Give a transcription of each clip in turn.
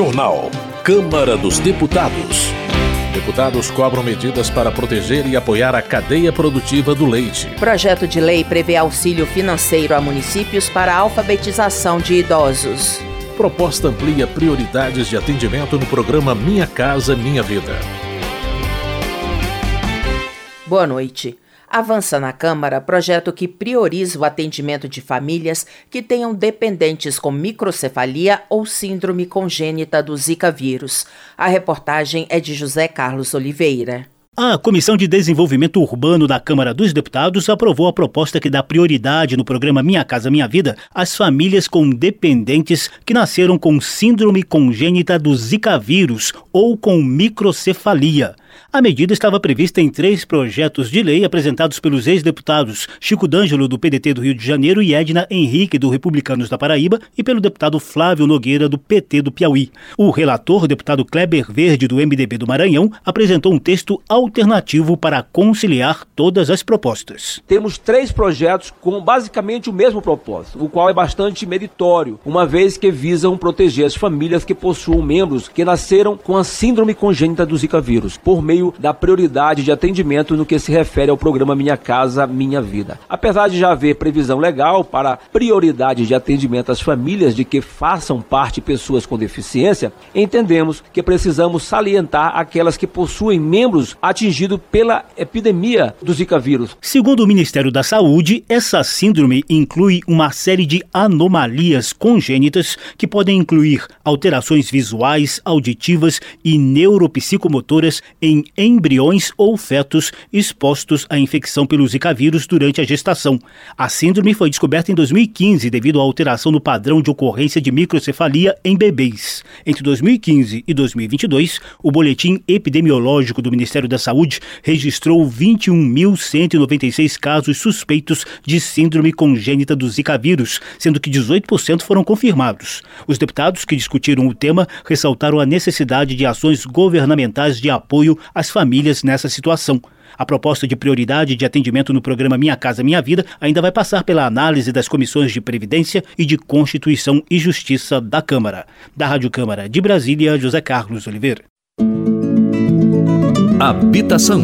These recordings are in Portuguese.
Jornal. Câmara dos Deputados. Deputados cobram medidas para proteger e apoiar a cadeia produtiva do leite. Projeto de lei prevê auxílio financeiro a municípios para a alfabetização de idosos. Proposta amplia prioridades de atendimento no programa Minha Casa Minha Vida. Boa noite. Avança na Câmara projeto que prioriza o atendimento de famílias que tenham dependentes com microcefalia ou síndrome congênita do Zika vírus. A reportagem é de José Carlos Oliveira. A Comissão de Desenvolvimento Urbano da Câmara dos Deputados aprovou a proposta que dá prioridade no programa Minha Casa Minha Vida às famílias com dependentes que nasceram com síndrome congênita do Zika vírus ou com microcefalia. A medida estava prevista em três projetos de lei apresentados pelos ex-deputados Chico D'Angelo, do PDT do Rio de Janeiro, e Edna Henrique, do Republicanos da Paraíba, e pelo deputado Flávio Nogueira, do PT do Piauí. O relator, deputado Kleber Verde, do MDB do Maranhão, apresentou um texto alternativo para conciliar todas as propostas. Temos três projetos com basicamente o mesmo propósito, o qual é bastante meritório, uma vez que visam proteger as famílias que possuam membros que nasceram com a síndrome congênita do Zika vírus, por meio meio da prioridade de atendimento no que se refere ao programa Minha Casa Minha Vida. Apesar de já haver previsão legal para prioridade de atendimento às famílias de que façam parte pessoas com deficiência, entendemos que precisamos salientar aquelas que possuem membros atingidos pela epidemia do Zika vírus. Segundo o Ministério da Saúde, essa síndrome inclui uma série de anomalias congênitas que podem incluir alterações visuais, auditivas e neuropsicomotoras em embriões ou fetos expostos à infecção pelo Zika vírus durante a gestação. A síndrome foi descoberta em 2015 devido à alteração no padrão de ocorrência de microcefalia em bebês. Entre 2015 e 2022, o boletim epidemiológico do Ministério da Saúde registrou 21.196 casos suspeitos de síndrome congênita do Zika vírus, sendo que 18% foram confirmados. Os deputados que discutiram o tema ressaltaram a necessidade de ações governamentais de apoio as famílias nessa situação. A proposta de prioridade de atendimento no programa Minha Casa Minha Vida ainda vai passar pela análise das comissões de Previdência e de Constituição e Justiça da Câmara. Da Rádio Câmara de Brasília, José Carlos Oliveira. Habitação.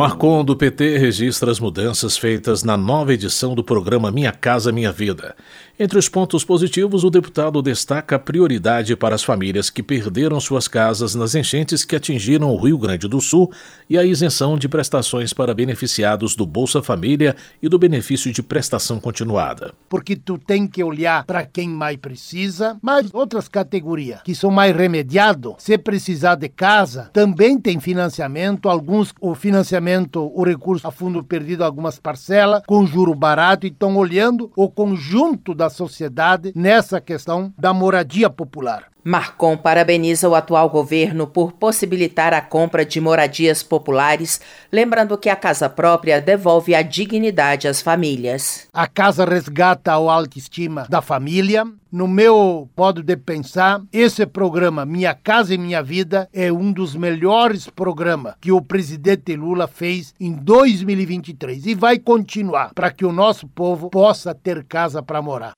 Marcon do PT registra as mudanças feitas na nova edição do programa Minha Casa Minha Vida. Entre os pontos positivos, o deputado destaca a prioridade para as famílias que perderam suas casas nas enchentes que atingiram o Rio Grande do Sul e a isenção de prestações para beneficiados do Bolsa Família e do benefício de prestação continuada. Porque tu tem que olhar para quem mais precisa, mas outras categorias que são mais remediados, se precisar de casa, também tem financiamento, alguns o financiamento, o recurso a fundo perdido, algumas parcelas com juro barato. E estão olhando o conjunto da sociedade nessa questão da moradia popular. Marcon parabeniza o atual governo por possibilitar a compra de moradias populares, lembrando que a casa própria devolve a dignidade às famílias. A casa resgata a autoestima da família. No meu modo de pensar, esse programa Minha Casa e Minha Vida é um dos melhores programas que o presidente Lula fez em 2023 e vai continuar para que o nosso povo possa ter casa para morar.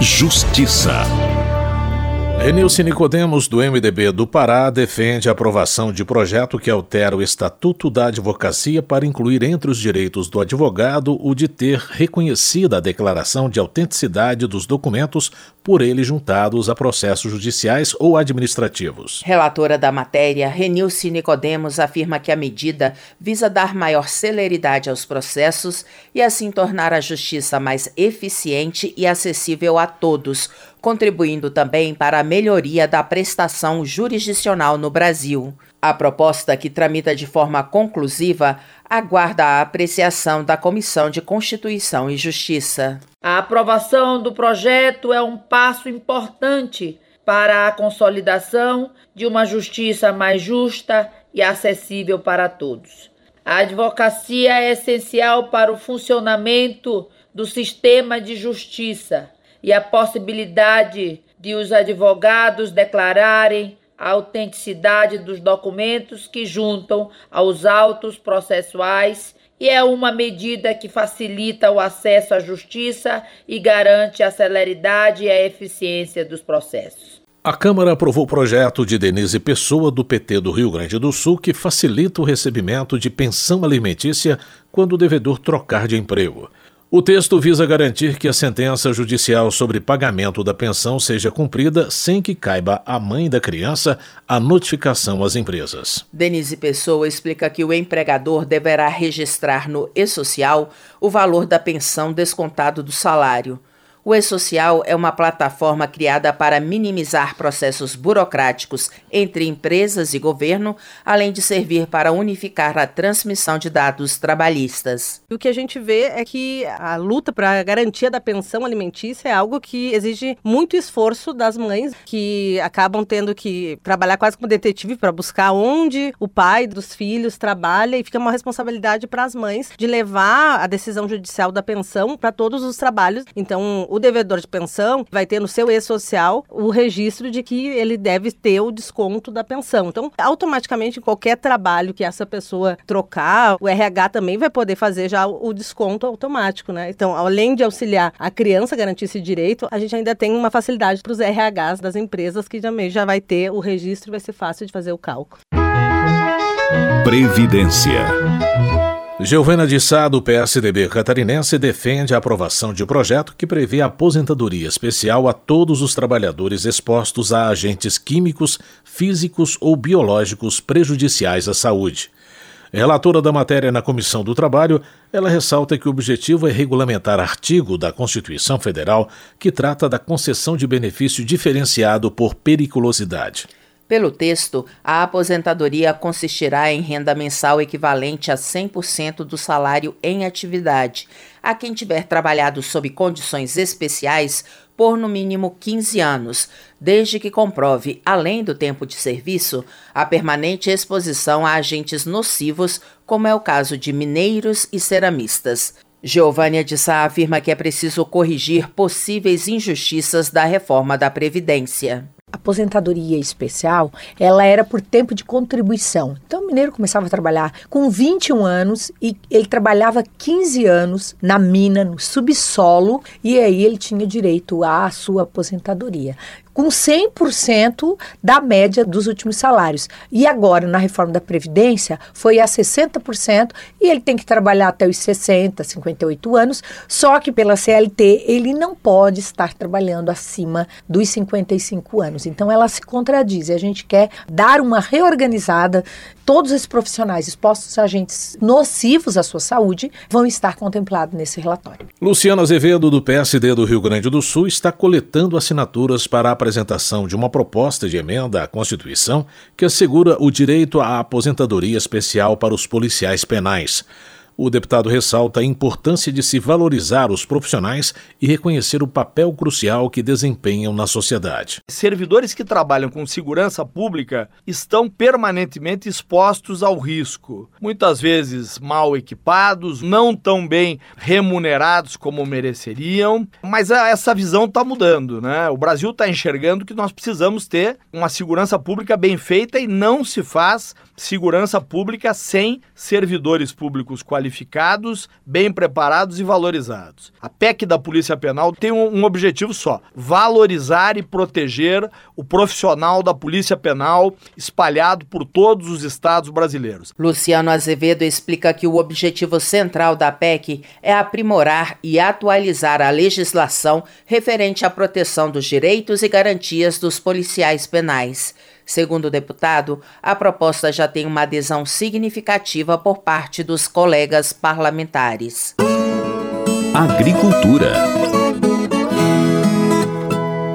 Justiça. Renilce Nicodemos, do MDB do Pará, defende a aprovação de projeto que altera o Estatuto da Advocacia para incluir entre os direitos do advogado o de ter reconhecida a declaração de autenticidade dos documentos por ele juntados a processos judiciais ou administrativos. Relatora da matéria, Renilce Nicodemos afirma que a medida visa dar maior celeridade aos processos e assim tornar a justiça mais eficiente e acessível a todos, contribuindo também para a melhoria da prestação jurisdicional no Brasil. A proposta, que tramita de forma conclusiva, aguarda a apreciação da Comissão de Constituição e Justiça. A aprovação do projeto é um passo importante para a consolidação de uma justiça mais justa e acessível para todos. A advocacia é essencial para o funcionamento do sistema de justiça e a possibilidade de os advogados declararem a autenticidade dos documentos que juntam aos autos processuais e é uma medida que facilita o acesso à justiça e garante a celeridade e a eficiência dos processos. A Câmara aprovou o projeto de Denise Pessoa, do PT do Rio Grande do Sul, que facilita o recebimento de pensão alimentícia quando o devedor trocar de emprego. O texto visa garantir que a sentença judicial sobre pagamento da pensão seja cumprida sem que caiba à mãe da criança a notificação às empresas. Denise Pessoa explica que o empregador deverá registrar no e-social o valor da pensão descontado do salário. O E-Social é uma plataforma criada para minimizar processos burocráticos entre empresas e governo, além de servir para unificar a transmissão de dados trabalhistas. O que a gente vê é que a luta para a garantia da pensão alimentícia é algo que exige muito esforço das mães, que acabam tendo que trabalhar quase como detetive para buscar onde o pai dos filhos trabalha e fica uma responsabilidade para as mães de levar a decisão judicial da pensão para todos os trabalhos. Então, o devedor de pensão vai ter no seu e-social o registro de que ele deve ter o desconto da pensão. Então, automaticamente, qualquer trabalho que essa pessoa trocar, o RH também vai poder fazer já o desconto automático, né? Então, além de auxiliar a criança a garantir esse direito, a gente ainda tem uma facilidade para os RHs das empresas que também já vai ter o registro e vai ser fácil de fazer o cálculo. Previdência. Giovana de Sá, do PSDB catarinense, defende a aprovação de um projeto que prevê aposentadoria especial a todos os trabalhadores expostos a agentes químicos, físicos ou biológicos prejudiciais à saúde. Relatora da matéria na Comissão do Trabalho, ela ressalta que o objetivo é regulamentar artigo da Constituição Federal que trata da concessão de benefício diferenciado por periculosidade. Pelo texto, a aposentadoria consistirá em renda mensal equivalente a 100% do salário em atividade, a quem tiver trabalhado sob condições especiais por no mínimo 15 anos, desde que comprove, além do tempo de serviço, a permanente exposição a agentes nocivos, como é o caso de mineiros e ceramistas. Giovânia de Sá afirma que é preciso corrigir possíveis injustiças da reforma da Previdência aposentadoria especial, ela era por tempo de contribuição. Então, o mineiro começava a trabalhar com 21 anos e ele trabalhava 15 anos na mina, no subsolo, e aí ele tinha direito à sua aposentadoria com 100% da média dos últimos salários. E agora, na reforma da Previdência, foi a 60% e ele tem que trabalhar até os 60, 58 anos, só que pela CLT ele não pode estar trabalhando acima dos 55 anos. Então ela se contradiz e a gente quer dar uma reorganizada. Todos esses profissionais expostos a agentes nocivos à sua saúde vão estar contemplados nesse relatório. Luciano Azevedo, do PSD do Rio Grande do Sul, está coletando assinaturas para a apresentação de uma proposta de emenda à Constituição que assegura o direito à aposentadoria especial para os policiais penais. O deputado ressalta a importância de se valorizar os profissionais e reconhecer o papel crucial que desempenham na sociedade. Servidores que trabalham com segurança pública estão permanentemente expostos ao risco, muitas vezes mal equipados, não tão bem remunerados como mereceriam, mas essa visão está mudando, né? O Brasil está enxergando que nós precisamos ter uma segurança pública bem feita e não se faz segurança pública sem servidores públicos qualificados, bem preparados e valorizados. A PEC da Polícia Penal tem um, objetivo só: valorizar e proteger o profissional da Polícia Penal espalhado por todos os estados brasileiros. Luciano Azevedo explica que o objetivo central da PEC é aprimorar e atualizar a legislação referente à proteção dos direitos e garantias dos policiais penais. Segundo o deputado, a proposta já tem uma adesão significativa por parte dos colegas parlamentares. Agricultura.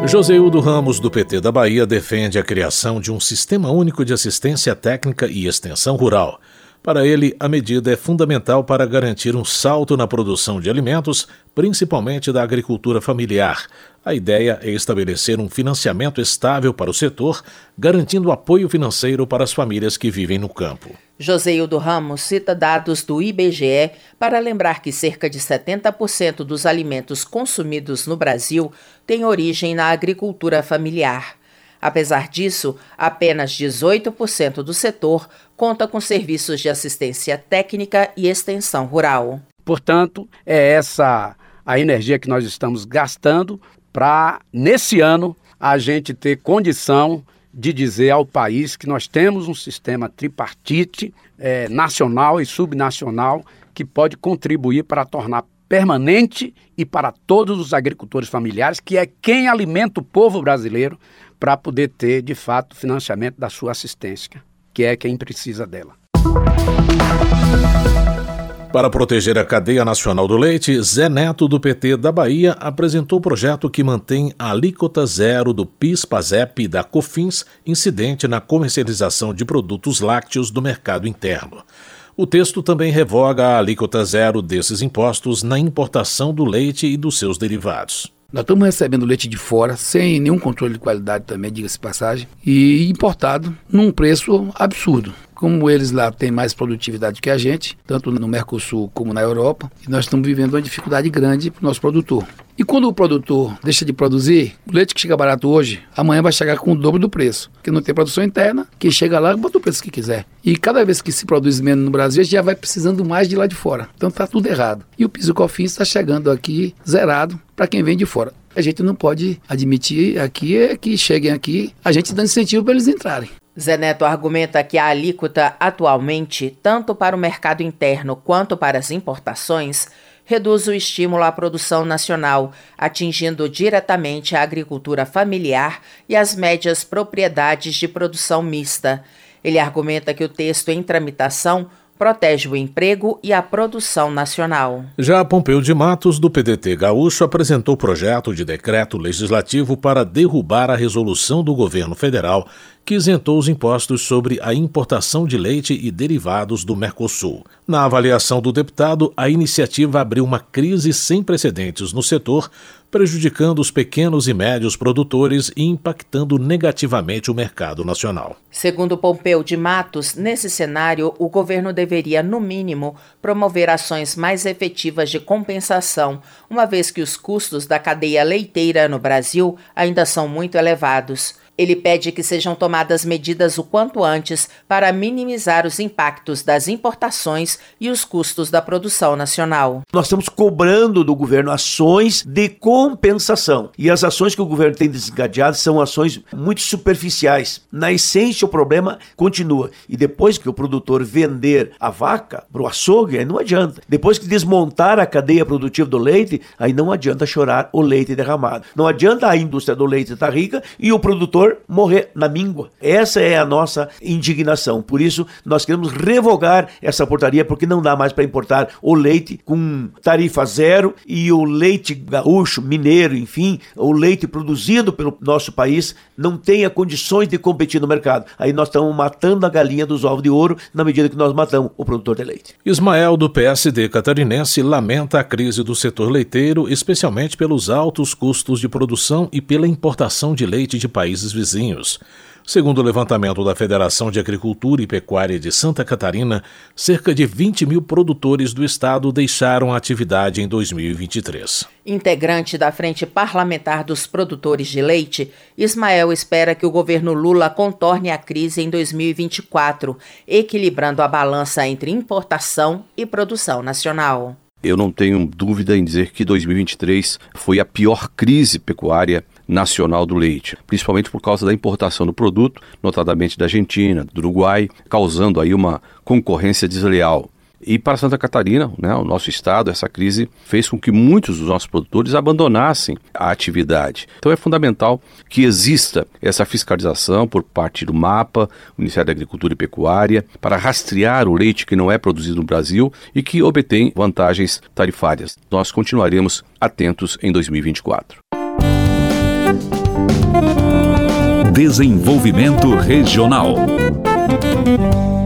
Joseildo Ramos, do PT da Bahia, defende a criação de um sistema único de assistência técnica e extensão rural. Para ele, a medida é fundamental para garantir um salto na produção de alimentos, principalmente da agricultura familiar, a ideia é estabelecer um financiamento estável para o setor, garantindo apoio financeiro para as famílias que vivem no campo. Joseildo Ramos cita dados do IBGE para lembrar que cerca de 70% dos alimentos consumidos no Brasil têm origem na agricultura familiar. Apesar disso, apenas 18% do setor conta com serviços de assistência técnica e extensão rural. Portanto, é essa a energia que nós estamos gastando para, nesse ano, a gente ter condição de dizer ao país que nós temos um sistema tripartite é, nacional e subnacional que pode contribuir para tornar permanente e para todos os agricultores familiares, que é quem alimenta o povo brasileiro para poder ter, de fato, financiamento da sua assistência, que é quem precisa dela. Para proteger a cadeia nacional do leite, Zé Neto, do PT da Bahia, apresentou o projeto que mantém a alíquota zero do PIS-PASEP da COFINS incidente na comercialização de produtos lácteos do mercado interno. O texto também revoga a alíquota zero desses impostos na importação do leite e dos seus derivados. Nós estamos recebendo leite de fora, sem nenhum controle de qualidade também, diga-se passagem, e importado num preço absurdo. Como eles lá têm mais produtividade que a gente, tanto no Mercosul como na Europa, e nós estamos vivendo uma dificuldade grande para o nosso produtor. E quando o produtor deixa de produzir, o leite que chega barato hoje, amanhã vai chegar com o dobro do preço. Porque não tem produção interna, quem chega lá bota o preço que quiser. E cada vez que se produz menos no Brasil, já vai precisando mais de lá de fora. Então está tudo errado. E o piso cofins está chegando aqui zerado para quem vem de fora. A gente não pode admitir aqui é que cheguem aqui, a gente dando incentivo para eles entrarem. Zé Neto argumenta que a alíquota atualmente, tanto para o mercado interno quanto para as importações, reduz o estímulo à produção nacional, atingindo diretamente a agricultura familiar e as médias propriedades de produção mista. Ele argumenta que o texto em tramitação protege o emprego e a produção nacional. Já Pompeu de Matos, do PDT Gaúcho, apresentou projeto de decreto legislativo para derrubar a resolução do governo federal que isentou os impostos sobre a importação de leite e derivados do Mercosul. Na avaliação do deputado, a iniciativa abriu uma crise sem precedentes no setor, prejudicando os pequenos e médios produtores e impactando negativamente o mercado nacional. Segundo Pompeu de Matos, nesse cenário, o governo deveria, no mínimo, promover ações mais efetivas de compensação, uma vez que os custos da cadeia leiteira no Brasil ainda são muito elevados. Ele pede que sejam tomadas medidas o quanto antes para minimizar os impactos das importações e os custos da produção nacional. Nós estamos cobrando do governo ações de compensação. E as ações que o governo tem desencadeado são ações muito superficiais. Na essência, o problema continua. E depois que o produtor vender a vaca para o açougue, aí não adianta. Depois que desmontar a cadeia produtiva do leite, aí não adianta chorar o leite derramado. Não adianta a indústria do leite estar rica e o produtor morrer na míngua. Essa é a nossa indignação. Por isso, nós queremos revogar essa portaria, porque não dá mais para importar o leite com tarifa zero e o leite gaúcho, mineiro, enfim, o leite produzido pelo nosso país não tenha condições de competir no mercado. Aí nós estamos matando a galinha dos ovos de ouro na medida que nós matamos o produtor de leite. Ismael, do PSD catarinense, lamenta a crise do setor leiteiro, especialmente pelos altos custos de produção e pela importação de leite de países vizinhos. Segundo o levantamento da Federação de Agricultura e Pecuária de Santa Catarina, cerca de 20 mil produtores do estado deixaram a atividade em 2023. Integrante da Frente Parlamentar dos Produtores de Leite, Ismael espera que o governo Lula contorne a crise em 2024, equilibrando a balança entre importação e produção nacional. Eu não tenho dúvida em dizer que 2023 foi a pior crise pecuária nacional do leite, principalmente por causa da importação do produto, notadamente da Argentina, do Uruguai, causando aí uma concorrência desleal. E para Santa Catarina, né, o nosso estado, essa crise fez com que muitos dos nossos produtores abandonassem a atividade. Então é fundamental que exista essa fiscalização por parte do MAPA, Ministério da Agricultura e Pecuária, para rastrear o leite que não é produzido no Brasil e que obtém vantagens tarifárias. Nós continuaremos atentos em 2024. Desenvolvimento Regional.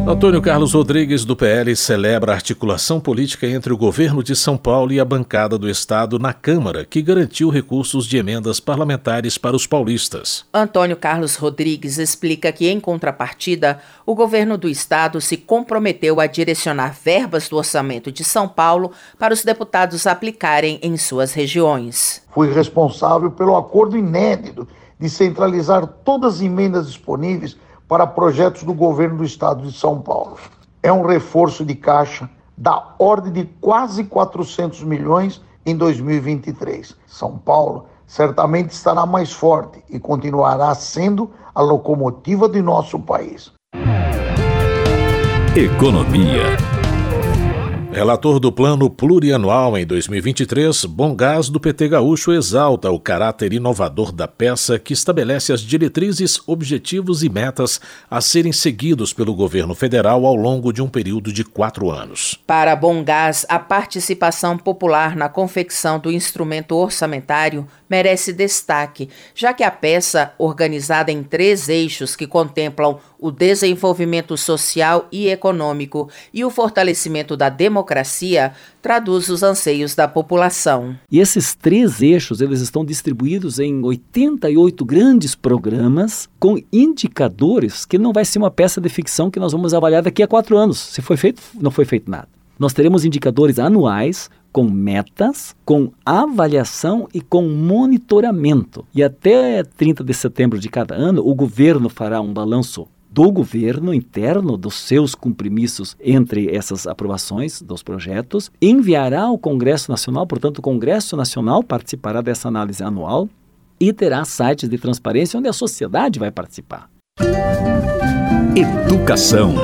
Antônio Carlos Rodrigues, do PL, celebra a articulação política entre o governo de São Paulo e a bancada do Estado na Câmara, que garantiu recursos de emendas parlamentares para os paulistas. Antônio Carlos Rodrigues explica que, em contrapartida, o governo do Estado se comprometeu a direcionar verbas do orçamento de São Paulo para os deputados aplicarem em suas regiões. Fui responsável pelo acordo inédito de centralizar todas as emendas disponíveis para projetos do governo do estado de São Paulo. É um reforço de caixa da ordem de quase 400 milhões em 2023. São Paulo certamente estará mais forte e continuará sendo a locomotiva de nosso país. Economia. Relator do Plano Plurianual em 2023, Bom Gás do PT Gaúcho exalta o caráter inovador da peça que estabelece as diretrizes, objetivos e metas a serem seguidos pelo governo federal ao longo de um período de quatro anos. Para Bom Gás, a participação popular na confecção do instrumento orçamentário merece destaque, já que a peça, organizada em três eixos que contemplam o desenvolvimento social e econômico e o fortalecimento da democracia, traduz os anseios da população. E esses três eixos, eles estão distribuídos em 88 grandes programas com indicadores que não vai ser uma peça de ficção que nós vamos avaliar daqui a quatro anos. Se foi feito, não foi feito nada. Nós teremos indicadores anuais com metas, com avaliação e com monitoramento. E até 30 de setembro de cada ano, o governo fará um balanço do governo interno dos seus compromissos entre essas aprovações dos projetos, enviará ao Congresso Nacional, portanto, o Congresso Nacional participará dessa análise anual e terá sites de transparência onde a sociedade vai participar. Educação.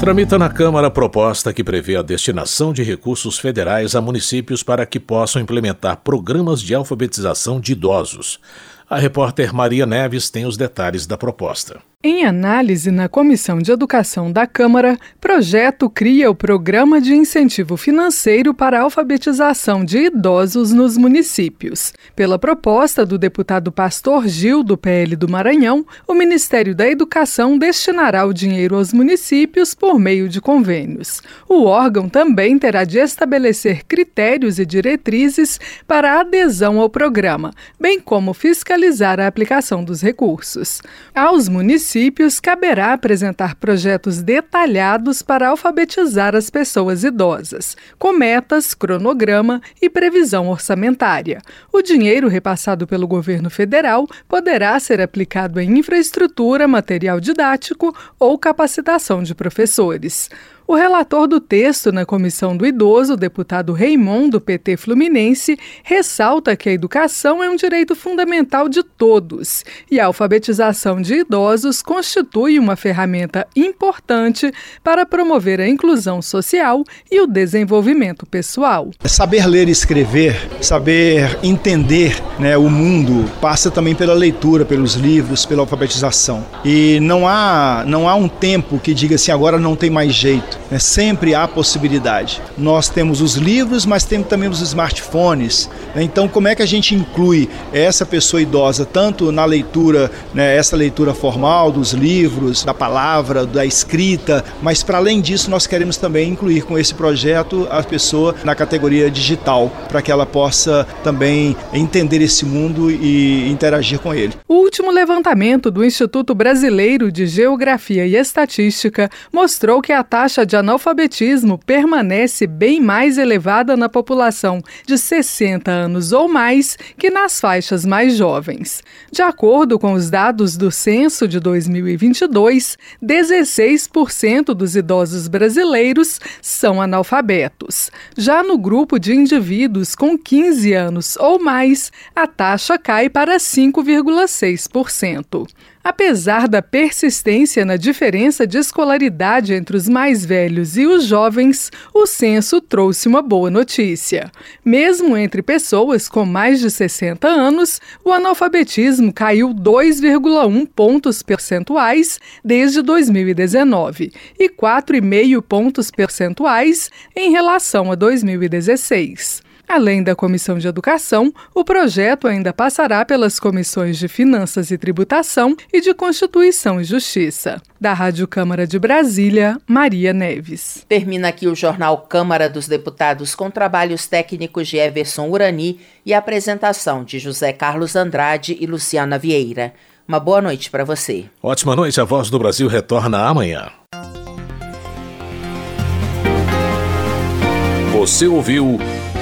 Tramita na Câmara a proposta que prevê a destinação de recursos federais a municípios para que possam implementar programas de alfabetização de idosos. A repórter Maria Neves tem os detalhes da proposta. Em análise na Comissão de Educação da Câmara, projeto cria o Programa de Incentivo Financeiro para a Alfabetização de Idosos nos Municípios. Pela proposta do deputado Pastor Gil, do PL do Maranhão, o Ministério da Educação destinará o dinheiro aos municípios por meio de convênios. O órgão também terá de estabelecer critérios e diretrizes para a adesão ao programa, bem como fiscalizar a aplicação dos recursos. Aos municípios, municípios caberá apresentar projetos detalhados para alfabetizar as pessoas idosas, com metas, cronograma e previsão orçamentária. O dinheiro repassado pelo governo federal poderá ser aplicado em infraestrutura, material didático ou capacitação de professores. O relator do texto na Comissão do Idoso, deputado Raimon, do PT Fluminense, ressalta que a educação é um direito fundamental de todos e a alfabetização de idosos constitui uma ferramenta importante para promover a inclusão social e o desenvolvimento pessoal. Saber ler e escrever, saber entender né, o mundo, passa também pela leitura, pelos livros, pela alfabetização. E não há, não há um tempo que diga assim, agora não tem mais jeito. Né? Sempre há possibilidade. Nós temos os livros, mas temos também os smartphones. Né? Então, como é que a gente inclui essa pessoa idosa tanto na leitura, né, essa leitura formal dos livros, da palavra, da escrita, mas para além disso, nós queremos também incluir com esse projeto a pessoa na categoria digital, para que ela possa também entender esse mundo e interagir com ele. O último levantamento do Instituto Brasileiro de Geografia e Estatística mostrou que a taxa de analfabetismo permanece bem mais elevada na população de 60 anos ou mais que nas faixas mais jovens. De acordo com os dados do censo de 2022, 16% dos idosos brasileiros são analfabetos. Já no grupo de indivíduos com 15 anos ou mais, a taxa cai para 5,6%. Apesar da persistência na diferença de escolaridade entre os mais velhos e os jovens, o censo trouxe uma boa notícia. Mesmo entre pessoas com mais de 60 anos, o analfabetismo caiu 2,1 pontos percentuais desde 2019 e 4,5 pontos percentuais em relação a 2016. Além da Comissão de Educação, o projeto ainda passará pelas comissões de Finanças e Tributação e de Constituição e Justiça. Da Rádio Câmara de Brasília, Maria Neves. Termina aqui o jornal Câmara dos Deputados com trabalhos técnicos de Everson Urani e apresentação de José Carlos Andrade e Luciana Vieira. Uma boa noite para você. Ótima noite. A Voz do Brasil retorna amanhã. Você ouviu.